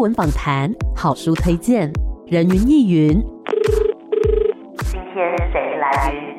文访谈、好书推荐、人云亦云。今天谁来？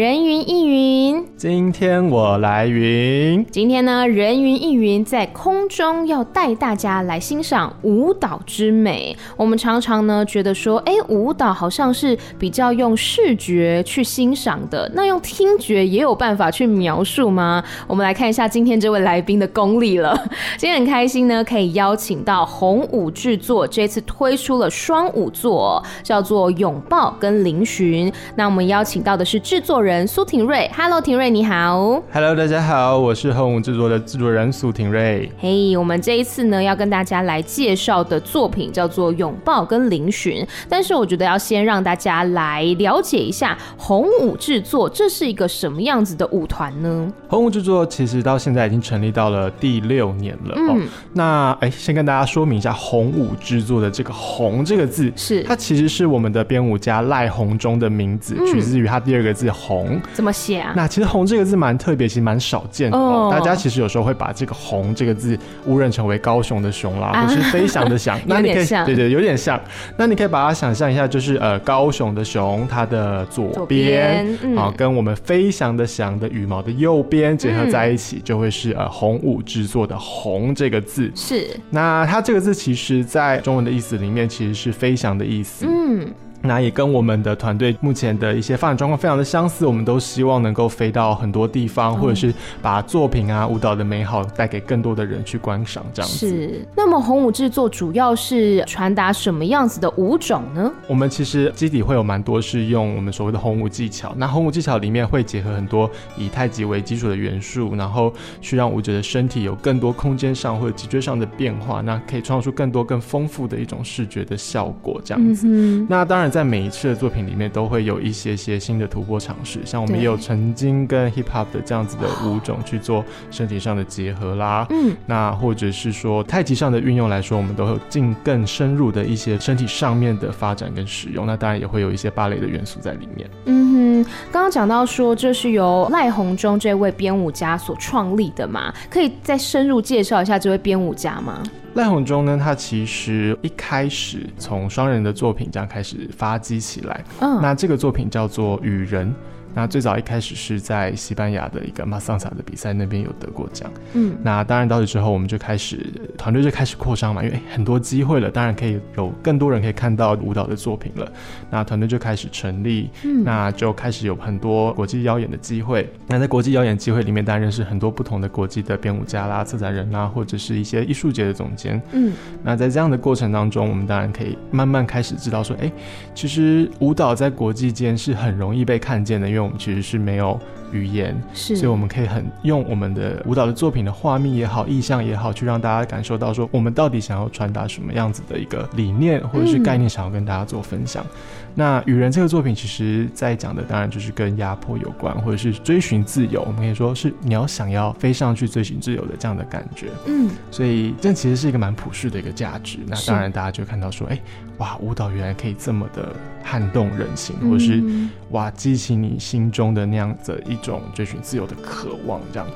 人云亦云，今天我来云。今天呢，人云亦云在空中要带大家来欣赏舞蹈之美。我们常常呢觉得说，哎，舞蹈好像是比较用视觉去欣赏的，那用听觉也有办法去描述吗？我们来看一下今天这位来宾的功力了。今天很开心呢，可以邀请到红舞制作这次推出了双舞作，叫做《拥抱》跟《嶙峋》。那我们邀请到的是制作人。人苏廷瑞，Hello，廷瑞你好，Hello，大家好，我是红舞制作的制作人苏廷瑞。嘿，hey, 我们这一次呢要跟大家来介绍的作品叫做《拥抱》跟《嶙峋》，但是我觉得要先让大家来了解一下红舞制作，这是一个什么样子的舞团呢？红舞制作其实到现在已经成立到了第六年了。嗯，哦、那哎，先跟大家说明一下红舞制作的这个“红”这个字，是它其实是我们的编舞家赖红忠的名字，嗯、取自于他第二个字“红”。红怎么写啊？那其实“红”这个字蛮特别，其实蛮少见的。哦，大家其实有时候会把这个“红”这个字误认成为高雄的“雄”啦，啊、或是飞翔的“翔”。那你可以对对，有点像。那你可以把它想象一下，就是呃，高雄的“雄”它的左边，嗯、啊，跟我们飞翔的“翔”的羽毛的右边结合在一起，嗯、就会是呃红舞制作的“红”这个字。是。那它这个字其实在中文的意思里面，其实是飞翔的意思。嗯。那也跟我们的团队目前的一些发展状况非常的相似，我们都希望能够飞到很多地方，或者是把作品啊、舞蹈的美好带给更多的人去观赏，这样子。是。那么红舞制作主要是传达什么样子的舞种呢？我们其实基底会有蛮多是用我们所谓的红舞技巧，那红舞技巧里面会结合很多以太极为基础的元素，然后去让舞者的身体有更多空间上或者脊椎上的变化，那可以创造出更多更丰富的一种视觉的效果，这样子。嗯、那当然。在每一次的作品里面，都会有一些些新的突破尝试。像我们也有曾经跟 hip hop 的这样子的舞种去做身体上的结合啦。嗯，那或者是说太极上的运用来说，我们都会有进更深入的一些身体上面的发展跟使用。那当然也会有一些芭蕾的元素在里面。嗯哼，刚刚讲到说这是由赖鸿忠这位编舞家所创立的嘛，可以再深入介绍一下这位编舞家吗？赖鸿忠呢，他其实一开始从双人的作品这样开始发迹起来，嗯，那这个作品叫做《与人》。那最早一开始是在西班牙的一个马桑萨的比赛那边有得过奖，嗯，那当然到这之后我们就开始团队就开始扩张嘛，因为很多机会了，当然可以有更多人可以看到舞蹈的作品了，那团队就开始成立，嗯，那就开始有很多国际邀演的机会，那在国际邀演机会里面，当然认识很多不同的国际的编舞家啦、策展人啦，或者是一些艺术节的总监，嗯，那在这样的过程当中，我们当然可以慢慢开始知道说，哎、欸，其实舞蹈在国际间是很容易被看见的，因为我们其实是没有语言，是，所以我们可以很用我们的舞蹈的作品的画面也好、意象也好，去让大家感受到说，我们到底想要传达什么样子的一个理念或者是概念，想要跟大家做分享。嗯、那《雨人》这个作品，其实在讲的当然就是跟压迫有关，或者是追寻自由。我们可以说是你要想要飞上去追寻自由的这样的感觉。嗯，所以这其实是一个蛮普世的一个价值。那当然大家就看到说，哎、欸，哇，舞蹈原来可以这么的撼动人心，或者是哇，激起你心中的那样子一种追寻自由的渴望，这样。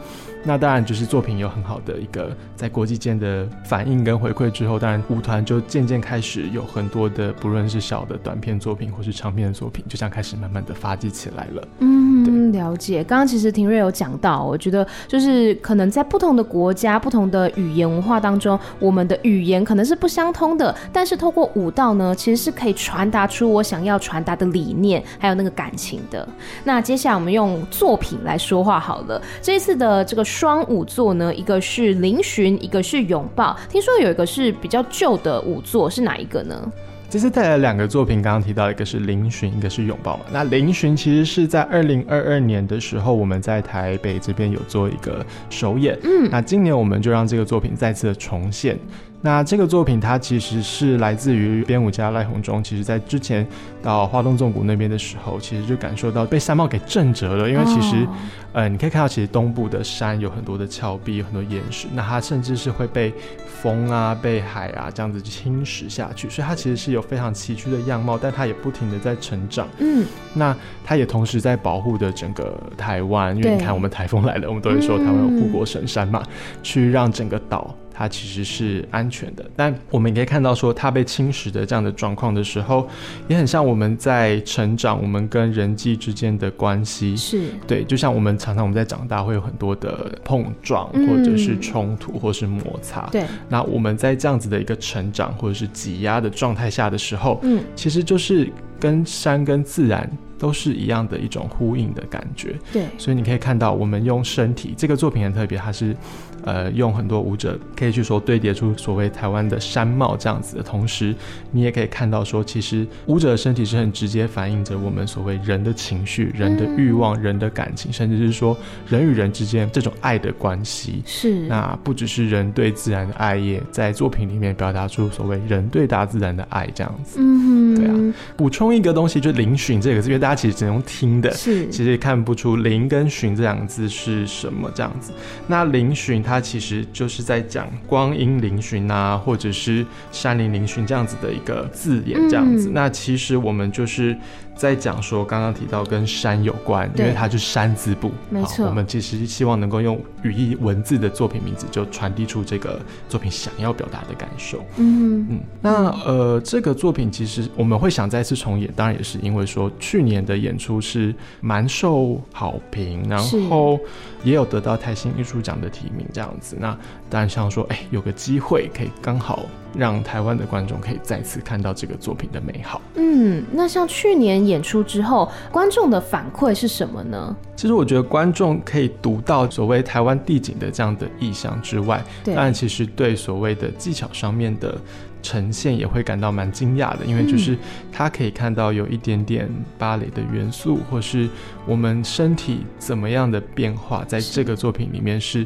那当然就是作品有很好的一个在国际间的反应跟回馈之后，当然舞团就渐渐开始有很多的不论是小的短片作品或是长片的作品，就这样开始慢慢的发迹起来了。嗯，了解。刚刚其实廷瑞有讲到，我觉得就是可能在不同的国家、不同的语言文化当中，我们的语言可能是不相通的，但是透过舞蹈呢，其实是可以传达出我想要传达的理念，还有那个感情的。那接下来我们用作品来说话好了。这一次的这个。双舞座呢，一个是嶙峋，一个是拥抱。听说有一个是比较旧的舞座，是哪一个呢？这次带来两个作品，刚刚提到一个是嶙峋，一个是拥抱嘛。那嶙峋其实是在二零二二年的时候，我们在台北这边有做一个首演。嗯，那今年我们就让这个作品再次的重现。那这个作品它其实是来自于编舞家赖鸿忠，其实在之前到花东纵谷那边的时候，其实就感受到被山貌给震折了，因为其实。Oh. 呃，你可以看到，其实东部的山有很多的峭壁，有很多岩石，那它甚至是会被风啊、被海啊这样子侵蚀下去，所以它其实是有非常崎岖的样貌，但它也不停的在成长。嗯，那它也同时在保护着整个台湾，因为你看我们台风来了，我们都会说台湾有护国神山嘛，嗯、去让整个岛。它其实是安全的，但我们也可以看到说，它被侵蚀的这样的状况的时候，也很像我们在成长，我们跟人际之间的关系是。对，就像我们常常我们在长大会有很多的碰撞，或者是冲突，或是摩擦。对、嗯，那我们在这样子的一个成长或者是挤压的状态下的时候，嗯，其实就是跟山跟自然。都是一样的一种呼应的感觉，对，所以你可以看到，我们用身体这个作品很特别，它是，呃，用很多舞者可以去说堆叠出所谓台湾的山貌这样子的同时，你也可以看到说，其实舞者的身体是很直接反映着我们所谓人的情绪、人的欲望、人的感情，甚至是说人与人之间这种爱的关系。是，那不只是人对自然的爱，也在作品里面表达出所谓人对大自然的爱这样子。嗯，对啊。补充一个东西，就是嶙峋这个字，因为大家。其实只能用听的，是其实也看不出“嶙”跟“峋”这两个字是什么这样子。那“嶙峋”它其实就是在讲光阴嶙峋啊，或者是山林嶙峋这样子的一个字眼这样子。嗯、那其实我们就是。在讲说，刚刚提到跟山有关，因为它就是山字部，没错。我们其实希望能够用语义文字的作品名字，就传递出这个作品想要表达的感受。嗯嗯。那呃，这个作品其实我们会想再次重演，当然也是因为说去年的演出是蛮受好评，然后也有得到台新艺术奖的提名这样子。那当然想说，哎，有个机会可以刚好。让台湾的观众可以再次看到这个作品的美好。嗯，那像去年演出之后，观众的反馈是什么呢？其实我觉得观众可以读到所谓台湾地景的这样的意象之外，对，当然其实对所谓的技巧上面的呈现也会感到蛮惊讶的，因为就是他可以看到有一点点芭蕾的元素，或是我们身体怎么样的变化，在这个作品里面是。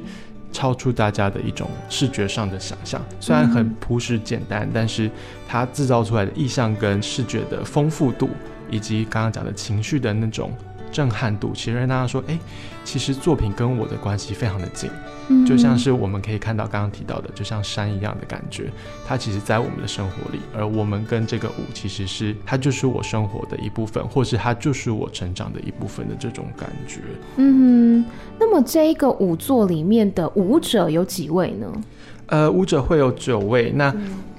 超出大家的一种视觉上的想象，虽然很朴实简单，但是它制造出来的意象跟视觉的丰富度，以及刚刚讲的情绪的那种。震撼度，其实让大家说，哎、欸，其实作品跟我的关系非常的近，嗯，就像是我们可以看到刚刚提到的，就像山一样的感觉，它其实在我们的生活里，而我们跟这个舞其实是它就是我生活的一部分，或是它就是我成长的一部分的这种感觉。嗯哼，那么这一个舞作里面的舞者有几位呢？呃，舞者会有九位。那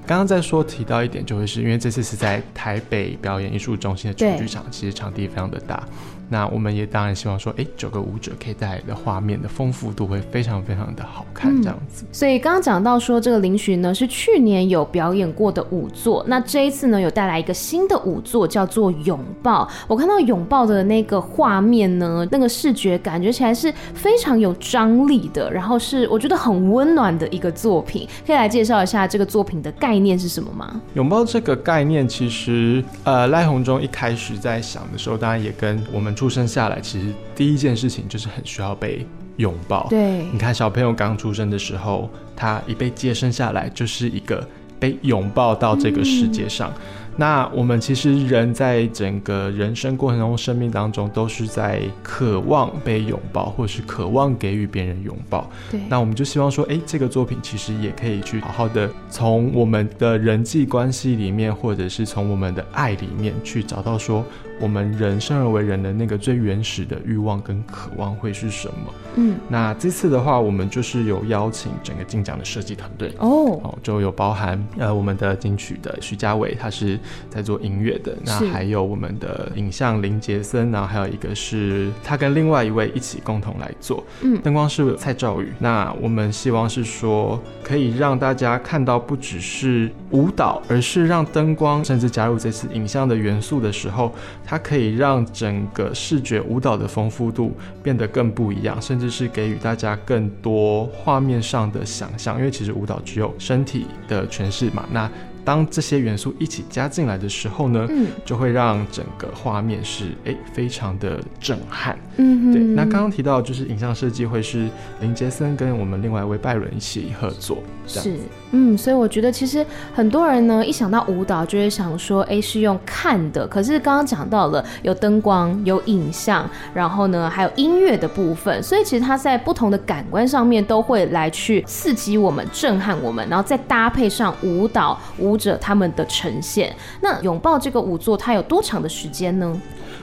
刚刚在说提到一点，就会是因为这次是在台北表演艺术中心的主剧场，其实场地非常的大。那我们也当然希望说，哎，九个舞者可以带来的画面的丰富度会非常非常的好看，这样子。嗯、所以刚刚讲到说，这个林寻呢是去年有表演过的舞作，那这一次呢有带来一个新的舞作，叫做拥抱。我看到拥抱的那个画面呢，那个视觉感觉起来是非常有张力的，然后是我觉得很温暖的一个作品。可以来介绍一下这个作品的概念是什么吗？拥抱这个概念，其实呃赖鸿忠一开始在想的时候，当然也跟我们。出生下来，其实第一件事情就是很需要被拥抱。对，你看小朋友刚出生的时候，他一被接生下来，就是一个被拥抱到这个世界上。嗯那我们其实人在整个人生过程中、生命当中，都是在渴望被拥抱，或是渴望给予别人拥抱。对。那我们就希望说，哎，这个作品其实也可以去好好的从我们的人际关系里面，或者是从我们的爱里面去找到说，我们人生而为人的那个最原始的欲望跟渴望会是什么？嗯。那这次的话，我们就是有邀请整个金奖的设计团队哦，哦，就有包含呃我们的金曲的徐家伟，他是。在做音乐的，那还有我们的影像林杰森，然后还有一个是他跟另外一位一起共同来做，嗯，灯光是蔡兆宇。那我们希望是说，可以让大家看到不只是舞蹈，而是让灯光甚至加入这次影像的元素的时候，它可以让整个视觉舞蹈的丰富度变得更不一样，甚至是给予大家更多画面上的想象。因为其实舞蹈只有身体的诠释嘛，那当这些元素一起加进来的时候呢，嗯，就会让整个画面是诶非常的震撼。嗯哼，对。那刚刚提到就是影像设计会是林杰森跟我们另外一位拜伦一起合作，是，嗯，所以我觉得其实很多人呢一想到舞蹈就会想说，哎，是用看的。可是刚刚讲到了有灯光、有影像，然后呢还有音乐的部分，所以其实它在不同的感官上面都会来去刺激我们、震撼我们，然后再搭配上舞蹈舞。者他们的呈现，那拥抱这个舞作它有多长的时间呢？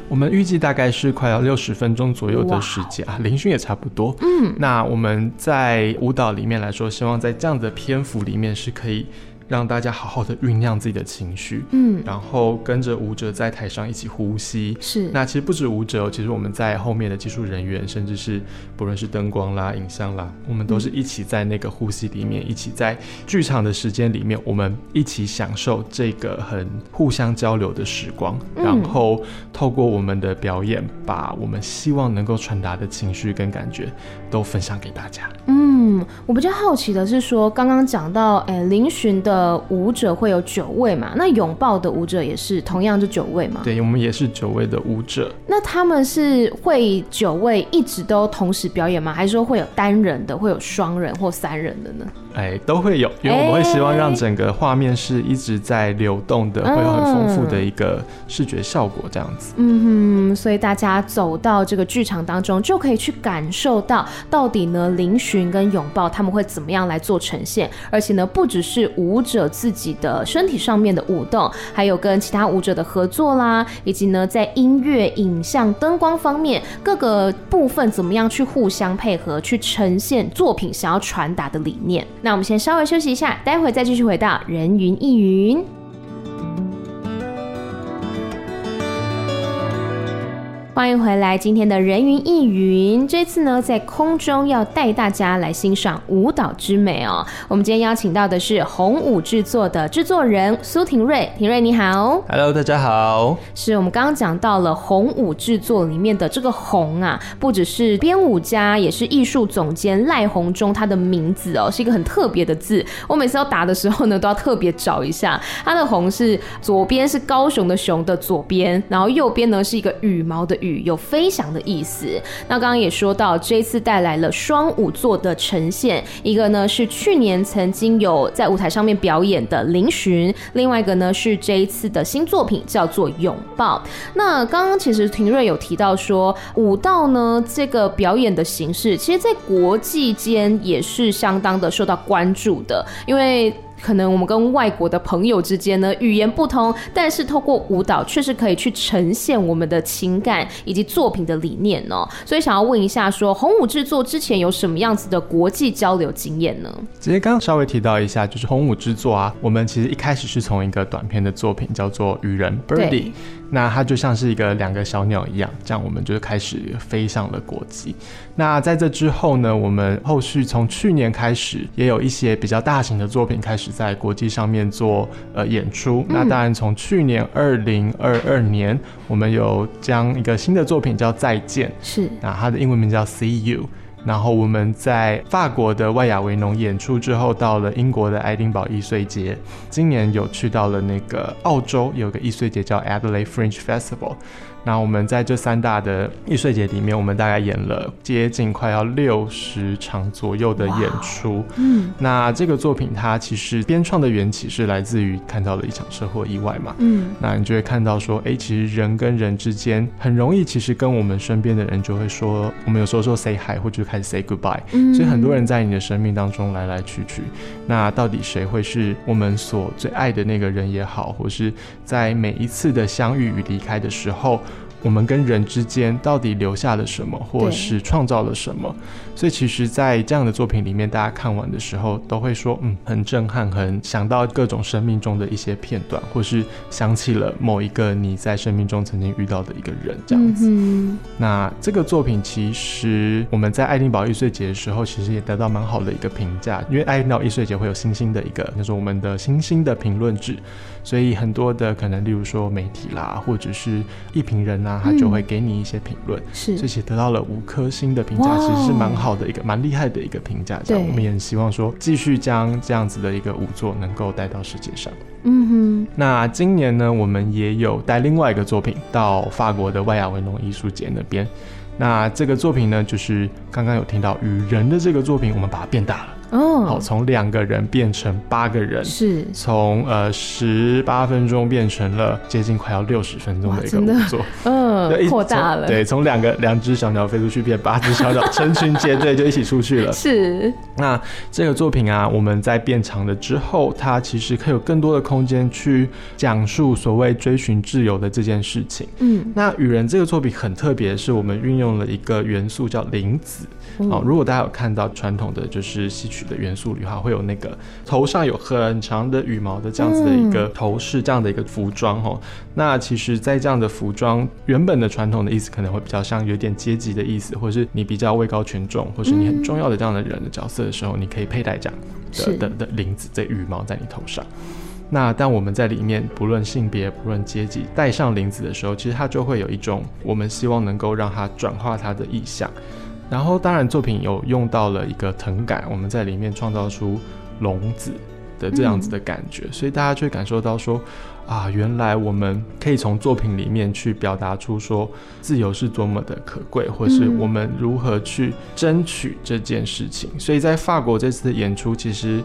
我们预计大概是快要六十分钟左右的时间啊，聆讯也差不多。嗯，那我们在舞蹈里面来说，希望在这样的篇幅里面是可以。让大家好好的酝酿自己的情绪，嗯，然后跟着舞者在台上一起呼吸。是，那其实不止舞者，其实我们在后面的技术人员，甚至是不论是灯光啦、影像啦，我们都是一起在那个呼吸里面，嗯、一起在剧场的时间里面，我们一起享受这个很互相交流的时光，嗯、然后透过我们的表演，把我们希望能够传达的情绪跟感觉都分享给大家。嗯，我比较好奇的是说，刚刚讲到，哎，林巡的。呃，舞者会有九位嘛？那拥抱的舞者也是同样是九位嘛？对，我们也是九位的舞者。那他们是会九位一直都同时表演吗？还是说会有单人的，会有双人或三人的呢？哎，都会有，因为我们会希望让整个画面是一直在流动的，会有很丰富的一个视觉效果，这样子。嗯哼，所以大家走到这个剧场当中，就可以去感受到到底呢，嶙峋跟拥抱他们会怎么样来做呈现，而且呢，不只是舞者自己的身体上面的舞动，还有跟其他舞者的合作啦，以及呢，在音乐、影像、灯光方面各个部分怎么样去互相配合，去呈现作品想要传达的理念。那我们先稍微休息一下，待会再继续回到人云亦云。欢迎回来，今天的人云亦云，这次呢，在空中要带大家来欣赏舞蹈之美哦。我们今天邀请到的是红舞制作的制作人苏廷瑞，廷瑞你好，Hello，大家好。是我们刚刚讲到了红舞制作里面的这个红啊，不只是编舞家，也是艺术总监赖红忠他的名字哦，是一个很特别的字。我每次要打的时候呢，都要特别找一下，他的红是左边是高雄的雄的左边，然后右边呢是一个羽毛的羽。有飞翔的意思。那刚刚也说到，这一次带来了双舞作的呈现，一个呢是去年曾经有在舞台上面表演的聆讯，另外一个呢是这一次的新作品叫做拥抱。那刚刚其实廷瑞有提到说，舞蹈呢这个表演的形式，其实在国际间也是相当的受到关注的，因为。可能我们跟外国的朋友之间呢，语言不同，但是透过舞蹈确实可以去呈现我们的情感以及作品的理念哦。所以想要问一下说，说鸿舞制作之前有什么样子的国际交流经验呢？直接刚刚稍微提到一下，就是红舞制作啊，我们其实一开始是从一个短片的作品叫做《愚人》（Birdie）。那它就像是一个两个小鸟一样，这样我们就开始飞上了国际。那在这之后呢，我们后续从去年开始也有一些比较大型的作品开始在国际上面做呃演出。嗯、那当然从去年二零二二年，我们有将一个新的作品叫《再见》，是，那它的英文名叫 See You。然后我们在法国的外雅维农演出之后，到了英国的爱丁堡艺穗节，今年有去到了那个澳洲，有个艺穗节叫 Adelaide Fringe Festival。那我们在这三大的艺穗节里面，我们大概演了接近快要六十场左右的演出。嗯，那这个作品它其实编创的缘起是来自于看到了一场车祸意外嘛。嗯，那你就会看到说，哎，其实人跟人之间很容易，其实跟我们身边的人就会说，我们有时候说 say hi 或者开始 say goodbye。嗯，所以很多人在你的生命当中来来去去，那到底谁会是我们所最爱的那个人也好，或是在每一次的相遇与离开的时候。我们跟人之间到底留下了什么，或是创造了什么？所以其实，在这样的作品里面，大家看完的时候都会说，嗯，很震撼，很想到各种生命中的一些片段，或是想起了某一个你在生命中曾经遇到的一个人，这样子。嗯、那这个作品其实我们在爱丁堡艺穗节的时候，其实也得到蛮好的一个评价，因为爱丁堡艺穗节会有星星的一个，就是我们的星星的评论制，所以很多的可能，例如说媒体啦，或者是一评人啊他就会给你一些评论，是、嗯，所以其实得到了五颗星的评价，其实是蛮好的一个蛮厉害的一个评价。这样，我们也很希望说继续将这样子的一个舞作能够带到世界上。嗯哼，那今年呢，我们也有带另外一个作品到法国的外亚维农艺术节那边。那这个作品呢，就是刚刚有听到与人的这个作品，我们把它变大了。哦，好，从两个人变成八个人，是从呃十八分钟变成了接近快要六十分钟的一个工作，嗯，扩大了，对，从两个两只小鸟飞出去变八只小鸟，成群结队就一起出去了。是，那这个作品啊，我们在变长了之后，它其实可以有更多的空间去讲述所谓追寻自由的这件事情。嗯，那雨人这个作品很特别，是我们运用了一个元素叫林子。哦，如果大家有看到传统的就是戏曲的元素里的话，会有那个头上有很长的羽毛的这样子的一个头饰，这样的一个服装哈。那其实，在这样的服装原本的传统的意思，可能会比较像有点阶级的意思，或是你比较位高权重，或是你很重要的这样的人的角色的时候，你可以佩戴这样的的的翎子这羽毛在你头上。那当我们在里面，不论性别，不论阶级，戴上翎子的时候，其实它就会有一种我们希望能够让它转化它的意象。然后，当然，作品有用到了一个藤杆，我们在里面创造出笼子的这样子的感觉，嗯、所以大家就会感受到说，啊，原来我们可以从作品里面去表达出说，自由是多么的可贵，或是我们如何去争取这件事情。嗯、所以在法国这次的演出，其实。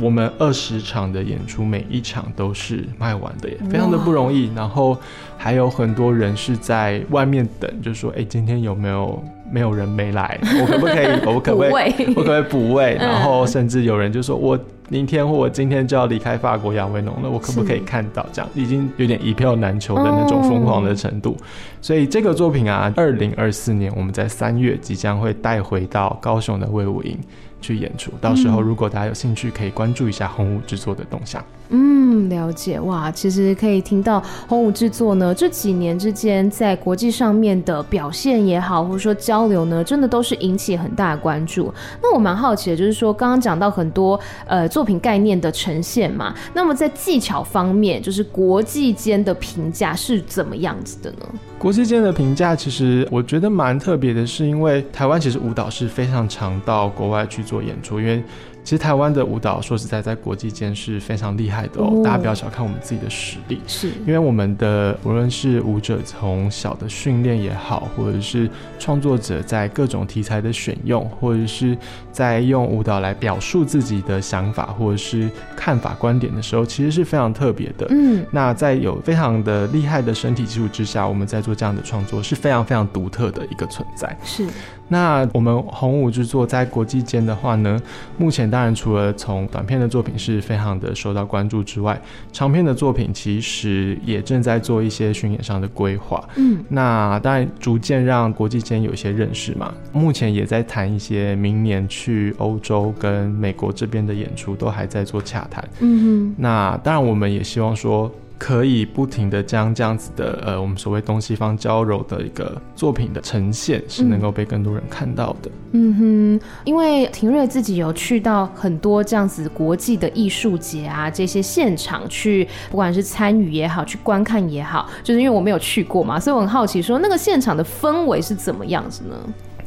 我们二十场的演出，每一场都是卖完的，也非常的不容易。然后还有很多人是在外面等，就说：“哎，今天有没有没有人没来？我可不可以？我可不可以？我可不可以补位？”然后甚至有人就说：“我明天或我今天就要离开法国亚维农了，我可不可以看到？”这样已经有点一票难求的那种疯狂的程度。所以这个作品啊，二零二四年我们在三月即将会带回到高雄的威武营。去演出，到时候如果大家有兴趣，可以关注一下红舞制作的动向。嗯，了解哇，其实可以听到红舞制作呢这几年之间在国际上面的表现也好，或者说交流呢，真的都是引起很大的关注。那我蛮好奇的，就是说刚刚讲到很多呃作作品概念的呈现嘛，那么在技巧方面，就是国际间的评价是怎么样子的呢？国际间的评价其实我觉得蛮特别的，是因为台湾其实舞蹈是非常常到国外去做演出，因为。其实台湾的舞蹈，说实在，在国际间是非常厉害的哦。大家不要小看我们自己的实力，是因为我们的无论是舞者从小的训练也好，或者是创作者在各种题材的选用，或者是在用舞蹈来表述自己的想法或者是看法观点的时候，其实是非常特别的。嗯，那在有非常的厉害的身体基础之下，我们在做这样的创作是非常非常独特的一个存在。是。那我们红舞制作在国际间的话呢，目前当然除了从短片的作品是非常的受到关注之外，长片的作品其实也正在做一些巡演上的规划。嗯，那当然逐渐让国际间有一些认识嘛。目前也在谈一些明年去欧洲跟美国这边的演出，都还在做洽谈。嗯哼，那当然我们也希望说。可以不停的将这样子的呃，我们所谓东西方交融的一个作品的呈现，是能够被更多人看到的。嗯哼，因为廷瑞自己有去到很多这样子国际的艺术节啊，这些现场去，不管是参与也好，去观看也好，就是因为我没有去过嘛，所以我很好奇，说那个现场的氛围是怎么样子呢？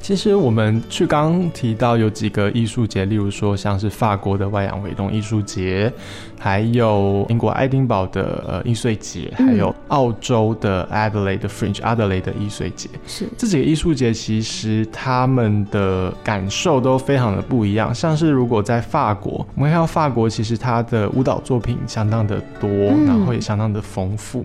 其实我们去刚提到有几个艺术节，例如说像是法国的外洋维动艺术节，还有英国爱丁堡的呃艺穗节，还有澳洲的 Adelaide Fringe Adelaide 的艺穗节。是这几个艺术节，其实他们的感受都非常的不一样。像是如果在法国，我们看到法国其实它的舞蹈作品相当的多，然后也相当的丰富。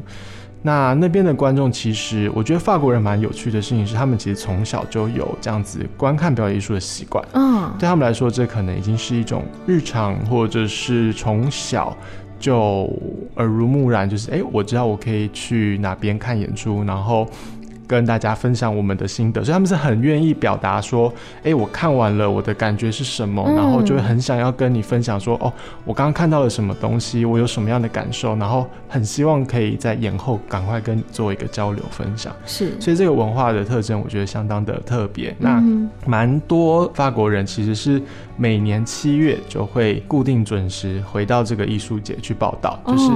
那那边的观众，其实我觉得法国人蛮有趣的事情是，他们其实从小就有这样子观看表演艺术的习惯。嗯，对他们来说，这可能已经是一种日常，或者是从小就耳濡目染，就是哎，我知道我可以去哪边看演出，然后。跟大家分享我们的心得，所以他们是很愿意表达说，哎，我看完了，我的感觉是什么，然后就会很想要跟你分享说，哦，我刚刚看到了什么东西，我有什么样的感受，然后很希望可以在演后赶快跟你做一个交流分享。是，所以这个文化的特征，我觉得相当的特别。那蛮多法国人其实是每年七月就会固定准时回到这个艺术节去报道，就是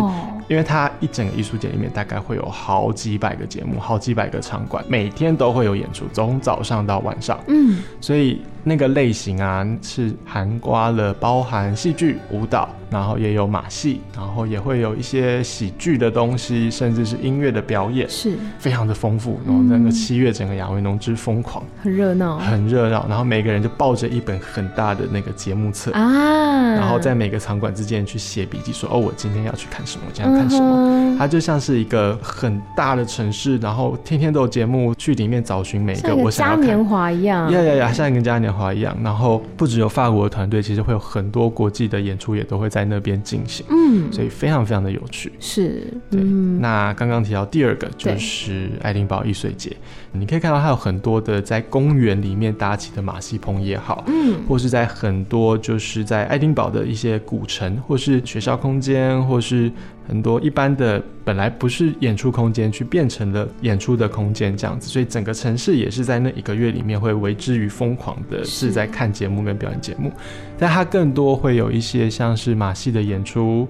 因为它一整个艺术节里面大概会有好几百个节目，好几百个场馆，每天都会有演出，从早上到晚上。嗯，所以那个类型啊是涵盖了包含戏剧、舞蹈。然后也有马戏，然后也会有一些喜剧的东西，甚至是音乐的表演，是非常的丰富。然后那个七月整个亚维农之疯狂，很热闹，很热闹。然后每个人就抱着一本很大的那个节目册啊，然后在每个场馆之间去写笔记，说哦，我今天要去看什么，我今天要看什么。嗯、它就像是一个很大的城市，然后天天都有节目去里面找寻每一个我想要看。嘉年华一样，呀呀呀，像一个嘉年华一样。然后不只有法国的团队，其实会有很多国际的演出也都会在。那边进行，嗯，所以非常非常的有趣，是，对。嗯、那刚刚提到第二个就是爱丁堡艺术节，对你可以看到它有很多的在公园里面搭起的马戏棚也好，嗯，或是在很多就是在爱丁堡的一些古城，或是学校空间，或是。很多一般的本来不是演出空间，去变成了演出的空间，这样子，所以整个城市也是在那一个月里面会为之于疯狂的，是在看节目跟表演节目，但它更多会有一些像是马戏的演出。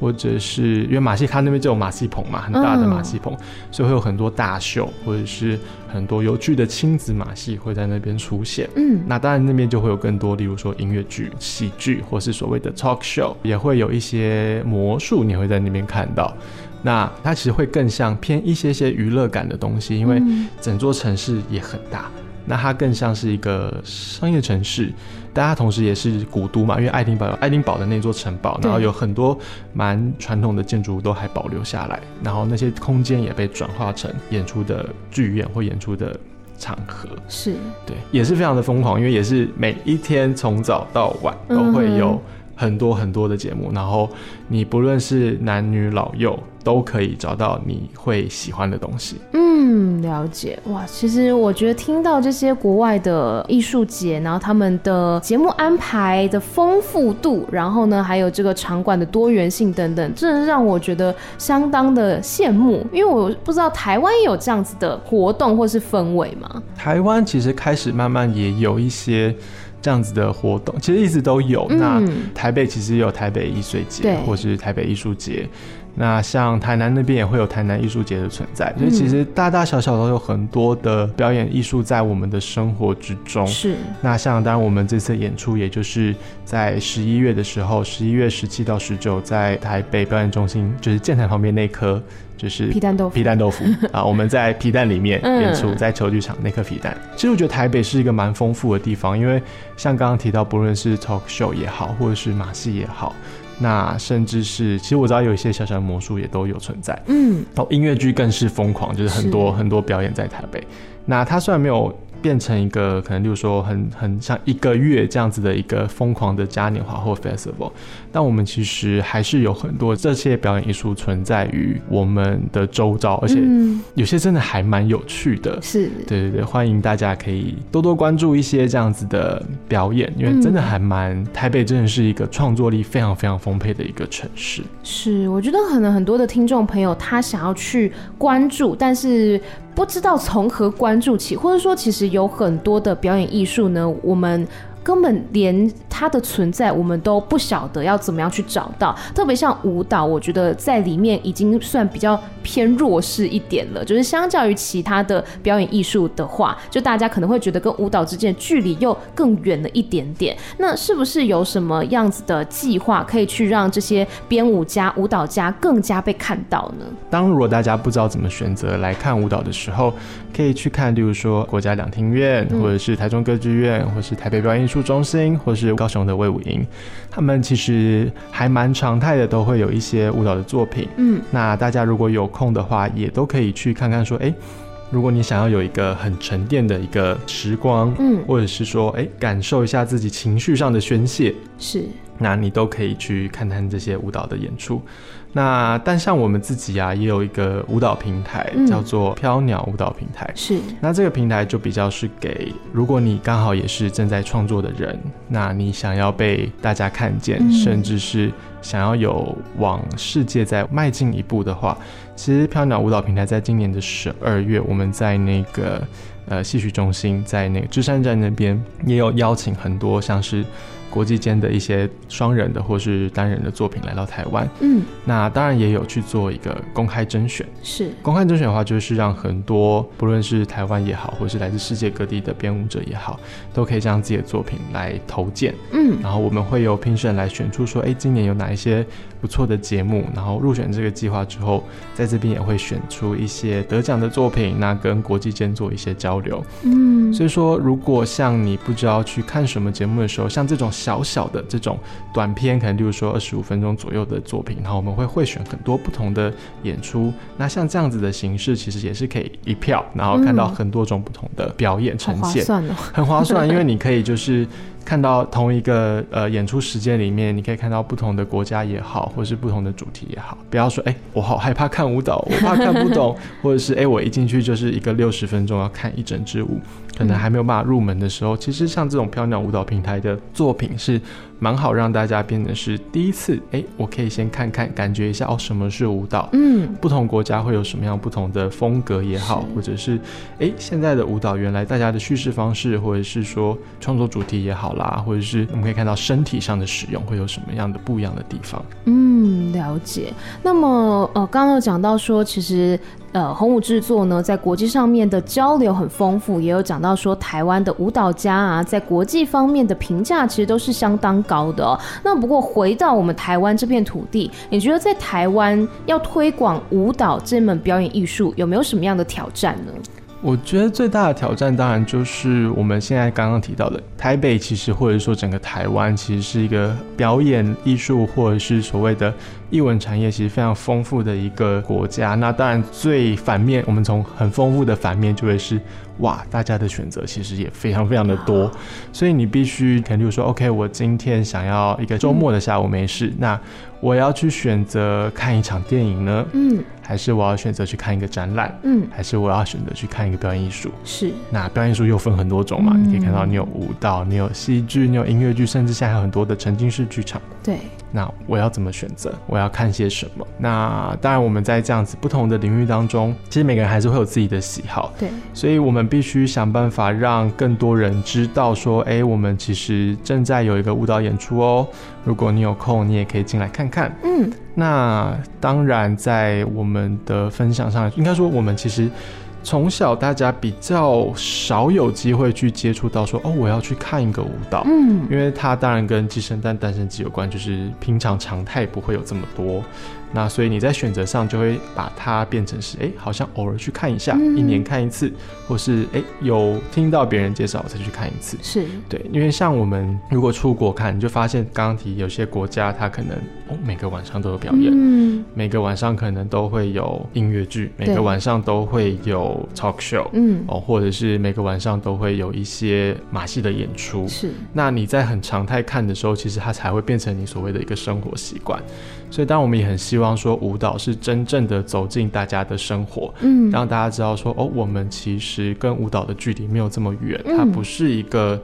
或者是因为马戏，它那边就有马戏棚嘛，很大的马戏棚，嗯、所以会有很多大秀，或者是很多有趣的亲子马戏会在那边出现。嗯，那当然那边就会有更多，例如说音乐剧、喜剧，或是所谓的 talk show，也会有一些魔术，你会在那边看到。那它其实会更像偏一些些娱乐感的东西，因为整座城市也很大。那它更像是一个商业城市，但它同时也是古都嘛，因为爱丁堡有爱丁堡的那座城堡，然后有很多蛮传统的建筑物都还保留下来，然后那些空间也被转化成演出的剧院或演出的场合，是。对，也是非常的疯狂，因为也是每一天从早到晚都会有很多很多的节目，然后你不论是男女老幼。都可以找到你会喜欢的东西。嗯，了解。哇，其实我觉得听到这些国外的艺术节，然后他们的节目安排的丰富度，然后呢，还有这个场馆的多元性等等，真的让我觉得相当的羡慕。因为我不知道台湾有这样子的活动或是氛围吗？台湾其实开始慢慢也有一些这样子的活动，其实一直都有。嗯、那台北其实也有台北艺术节，或是台北艺术节。那像台南那边也会有台南艺术节的存在，所以其实大大小小都有很多的表演艺术在我们的生活之中。是。那像当然我们这次演出，也就是在十一月的时候，十一月十七到十九，在台北表演中心，就是建台旁边那颗，就是皮蛋豆腐。皮蛋豆腐 啊，我们在皮蛋里面演出，在球剧场那颗皮蛋。其实我觉得台北是一个蛮丰富的地方，因为像刚刚提到，不论是 talk show 也好，或者是马戏也好。那甚至是，其实我知道有一些小小的魔术也都有存在，嗯，然后音乐剧更是疯狂，就是很多是很多表演在台北。那它虽然没有。变成一个可能，就是说很很像一个月这样子的一个疯狂的嘉年华或 festival，但我们其实还是有很多这些表演艺术存在于我们的周遭，而且有些真的还蛮有趣的。是，对对对，欢迎大家可以多多关注一些这样子的表演，因为真的还蛮台北真的是一个创作力非常非常丰沛的一个城市。是，我觉得可能很多的听众朋友他想要去关注，但是。不知道从何关注起，或者说，其实有很多的表演艺术呢，我们。根本连它的存在我们都不晓得要怎么样去找到，特别像舞蹈，我觉得在里面已经算比较偏弱势一点了。就是相较于其他的表演艺术的话，就大家可能会觉得跟舞蹈之间距离又更远了一点点。那是不是有什么样子的计划可以去让这些编舞家、舞蹈家更加被看到呢？当如果大家不知道怎么选择来看舞蹈的时候，可以去看，例如说国家两厅院，或者是台中歌剧院，或是台北表演艺术中心，或是高雄的魏武营，他们其实还蛮常态的，都会有一些舞蹈的作品。嗯，那大家如果有空的话，也都可以去看看。说，哎、欸，如果你想要有一个很沉淀的一个时光，嗯，或者是说，哎、欸，感受一下自己情绪上的宣泄，是，那你都可以去看看这些舞蹈的演出。那但像我们自己啊，也有一个舞蹈平台，嗯、叫做飘鸟舞蹈平台。是，那这个平台就比较是给，如果你刚好也是正在创作的人，那你想要被大家看见，嗯、甚至是想要有往世界再迈进一步的话，其实飘鸟舞蹈平台在今年的十二月，我们在那个呃戏曲中心，在那个芝山站那边也有邀请很多像是。国际间的一些双人的或是单人的作品来到台湾，嗯，那当然也有去做一个公开甄选。是公开甄选的话，就是让很多不论是台湾也好，或是来自世界各地的编舞者也好，都可以将自己的作品来投件。嗯，然后我们会由评审来选出说，哎，今年有哪一些不错的节目，然后入选这个计划之后，在这边也会选出一些得奖的作品，那跟国际间做一些交流。嗯，所以说，如果像你不知道去看什么节目的时候，像这种。小小的这种短片，可能例如说二十五分钟左右的作品，然后我们会会选很多不同的演出。那像这样子的形式，其实也是可以一票，然后看到很多种不同的表演呈现，嗯、很划算哦，很划算，因为你可以就是。看到同一个呃演出时间里面，你可以看到不同的国家也好，或是不同的主题也好。不要说哎、我好害怕看舞蹈，我怕看不懂，或者是哎、我一进去就是一个六十分钟要看一整支舞，可能还没有办法入门的时候，其实像这种飘鸟舞蹈平台的作品是。蛮好，让大家变成是第一次，哎，我可以先看看，感觉一下哦，什么是舞蹈？嗯，不同国家会有什么样不同的风格也好，或者是，哎，现在的舞蹈原来大家的叙事方式，或者是说创作主题也好啦，或者是我们可以看到身体上的使用会有什么样的不一样的地方？嗯，了解。那么，呃，刚刚有讲到说，其实。呃，红舞制作呢，在国际上面的交流很丰富，也有讲到说台湾的舞蹈家啊，在国际方面的评价其实都是相当高的。那不过回到我们台湾这片土地，你觉得在台湾要推广舞蹈这门表演艺术，有没有什么样的挑战呢？我觉得最大的挑战，当然就是我们现在刚刚提到的台北，其实或者说整个台湾，其实是一个表演艺术或者是所谓的。艺文产业其实非常丰富的一个国家，那当然最反面，我们从很丰富的反面就会是，哇，大家的选择其实也非常非常的多，所以你必须，可能就是说，OK，我今天想要一个周末的下午没事，嗯、那我要去选择看一场电影呢，嗯，还是我要选择去看一个展览，嗯，还是我要选择去看一个表演艺术，是，那表演艺术又分很多种嘛，嗯、你可以看到你有舞蹈，你有戏剧，你有音乐剧，甚至现在还有很多的沉浸式剧场，对。那我要怎么选择？我要看些什么？那当然，我们在这样子不同的领域当中，其实每个人还是会有自己的喜好。对，所以我们必须想办法让更多人知道说，哎，我们其实正在有一个舞蹈演出哦。如果你有空，你也可以进来看看。嗯，那当然，在我们的分享上，应该说我们其实。从小大家比较少有机会去接触到说哦，我要去看一个舞蹈，嗯，因为它当然跟鸡生蛋蛋生鸡有关，就是平常常态不会有这么多。那所以你在选择上就会把它变成是，哎、欸，好像偶尔去看一下，嗯、一年看一次，或是哎、欸、有听到别人介绍才去看一次。是对，因为像我们如果出国看，你就发现刚刚提有些国家它可能哦每个晚上都有表演，嗯，每个晚上可能都会有音乐剧，每个晚上都会有 talk show，嗯，哦，或者是每个晚上都会有一些马戏的演出。是，那你在很常态看的时候，其实它才会变成你所谓的一个生活习惯。所以，当我们也很希望说，舞蹈是真正的走进大家的生活，嗯，让大家知道说，哦，我们其实跟舞蹈的距离没有这么远，它不是一个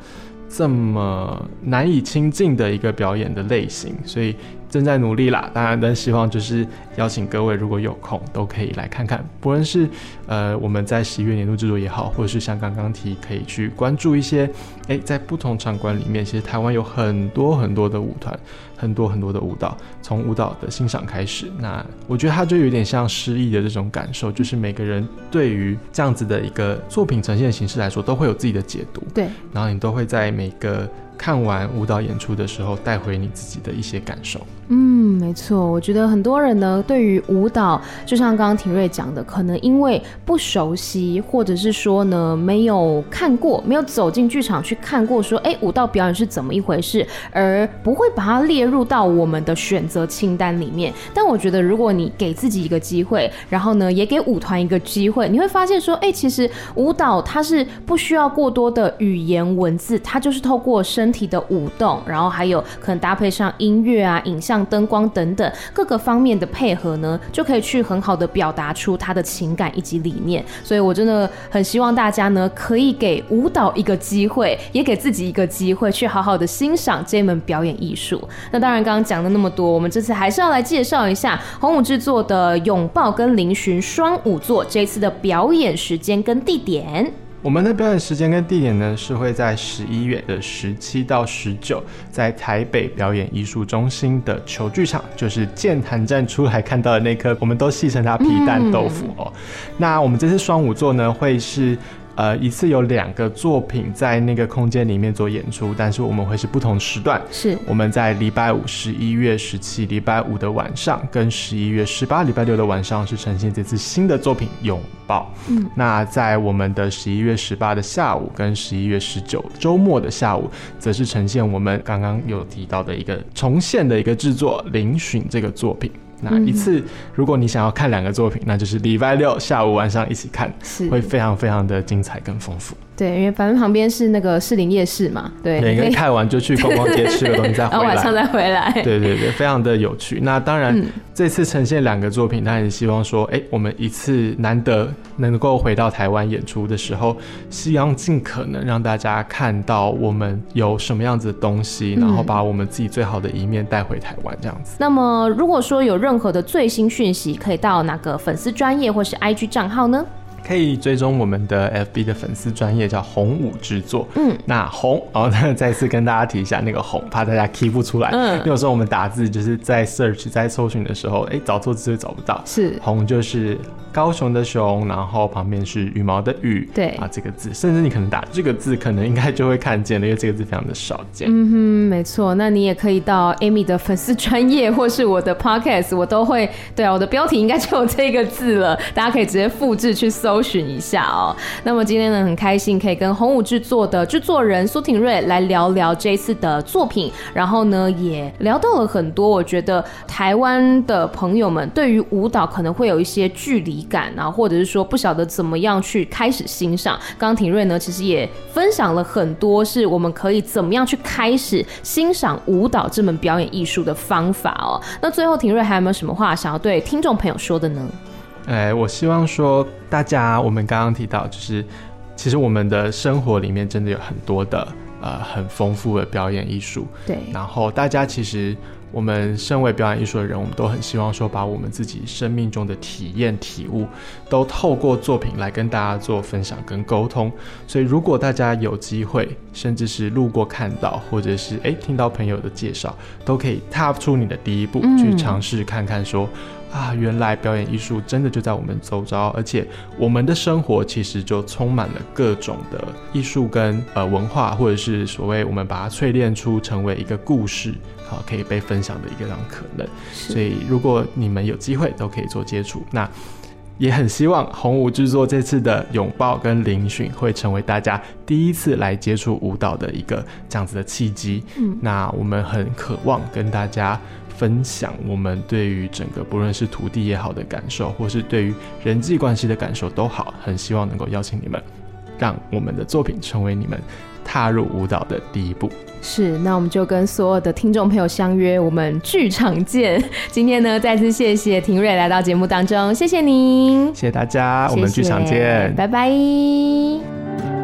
这么难以亲近的一个表演的类型，所以。正在努力啦，当然，但希望就是邀请各位，如果有空都可以来看看。不论是呃我们在十一月年度制作也好，或者是像刚刚提，可以去关注一些，哎，在不同场馆里面，其实台湾有很多很多的舞团，很多很多的舞蹈，从舞蹈的欣赏开始。那我觉得它就有点像诗意的这种感受，就是每个人对于这样子的一个作品呈现的形式来说，都会有自己的解读。对，然后你都会在每个。看完舞蹈演出的时候，带回你自己的一些感受。嗯，没错，我觉得很多人呢，对于舞蹈，就像刚刚廷瑞讲的，可能因为不熟悉，或者是说呢，没有看过，没有走进剧场去看过，说，哎，舞蹈表演是怎么一回事，而不会把它列入到我们的选择清单里面。但我觉得，如果你给自己一个机会，然后呢，也给舞团一个机会，你会发现说，哎、其实舞蹈它是不需要过多的语言文字，它就是透过身体的舞动，然后还有可能搭配上音乐啊、影像、灯光等等各个方面的配合呢，就可以去很好的表达出他的情感以及理念。所以我真的很希望大家呢，可以给舞蹈一个机会，也给自己一个机会，去好好的欣赏这门表演艺术。那当然，刚刚讲了那么多，我们这次还是要来介绍一下红舞制作的《拥抱》跟《嶙峋》双舞作这次的表演时间跟地点。我们的表演时间跟地点呢，是会在十一月的十七到十九，在台北表演艺术中心的球剧场，就是剑潭站出来看到的那颗，我们都戏称它皮蛋豆腐哦。嗯、那我们这次双舞座呢，会是。呃，一次有两个作品在那个空间里面做演出，但是我们会是不同时段。是，我们在礼拜五十一月十七礼拜五的晚上，跟十一月十八礼拜六的晚上是呈现这次新的作品《拥抱》。嗯，那在我们的十一月十八的下午跟十一月十九周末的下午，则是呈现我们刚刚有提到的一个重现的一个制作《嶙峋》这个作品。那一次，如果你想要看两个作品，那就是礼拜六下午晚上一起看，会非常非常的精彩跟丰富。对，因为反正旁边是那个士林夜市嘛，对，每个人看完就去逛逛街，吃个东西 再回来，然后晚上再回来。对对对，非常的有趣。那当然，嗯、这次呈现两个作品，他也希望说，哎，我们一次难得能够回到台湾演出的时候，希望尽可能让大家看到我们有什么样子的东西，然后把我们自己最好的一面带回台湾这样子。那么，如果说有任何的最新讯息，可以到哪个粉丝专业或是 IG 账号呢？可以追踪我们的 FB 的粉丝专业叫红舞制作。嗯，那红，然后 再次跟大家提一下那个红，怕大家 key 不出来。嗯，有时候我们打字就是在 search 在搜寻的时候，哎、欸，找错字就找不到。是，红就是。高雄的雄，然后旁边是羽毛的羽，对啊，这个字，甚至你可能打这个字，可能应该就会看见了，因为这个字非常的少见。嗯哼，没错。那你也可以到 Amy 的粉丝专业，或是我的 Podcast，我都会。对啊，我的标题应该就有这个字了，大家可以直接复制去搜寻一下哦。那么今天呢，很开心可以跟红舞制作的制作人苏廷瑞来聊聊这一次的作品，然后呢，也聊到了很多，我觉得台湾的朋友们对于舞蹈可能会有一些距离感，啊或者是说不晓得怎么样去开始欣赏。刚刚廷瑞呢，其实也分享了很多，是我们可以怎么样去开始欣赏舞蹈这门表演艺术的方法哦。那最后，廷瑞还有没有什么话想要对听众朋友说的呢？哎，我希望说大家，我们刚刚提到，就是其实我们的生活里面真的有很多的呃很丰富的表演艺术。对，然后大家其实。我们身为表演艺术的人，我们都很希望说，把我们自己生命中的体验、体悟，都透过作品来跟大家做分享跟沟通。所以，如果大家有机会，甚至是路过看到，或者是诶听到朋友的介绍，都可以踏出你的第一步，去尝试看看说。啊，原来表演艺术真的就在我们周遭，而且我们的生活其实就充满了各种的艺术跟呃文化，或者是所谓我们把它淬炼出成为一个故事，好可以被分享的一个这样可能。所以如果你们有机会都可以做接触，那也很希望红舞制作这次的拥抱跟聆讯会成为大家第一次来接触舞蹈的一个这样子的契机。嗯，那我们很渴望跟大家。分享我们对于整个不论是土地也好的感受，或是对于人际关系的感受都好，很希望能够邀请你们，让我们的作品成为你们踏入舞蹈的第一步。是，那我们就跟所有的听众朋友相约，我们剧场见。今天呢，再次谢谢廷瑞来到节目当中，谢谢您，谢谢大家，我们剧场见，拜拜。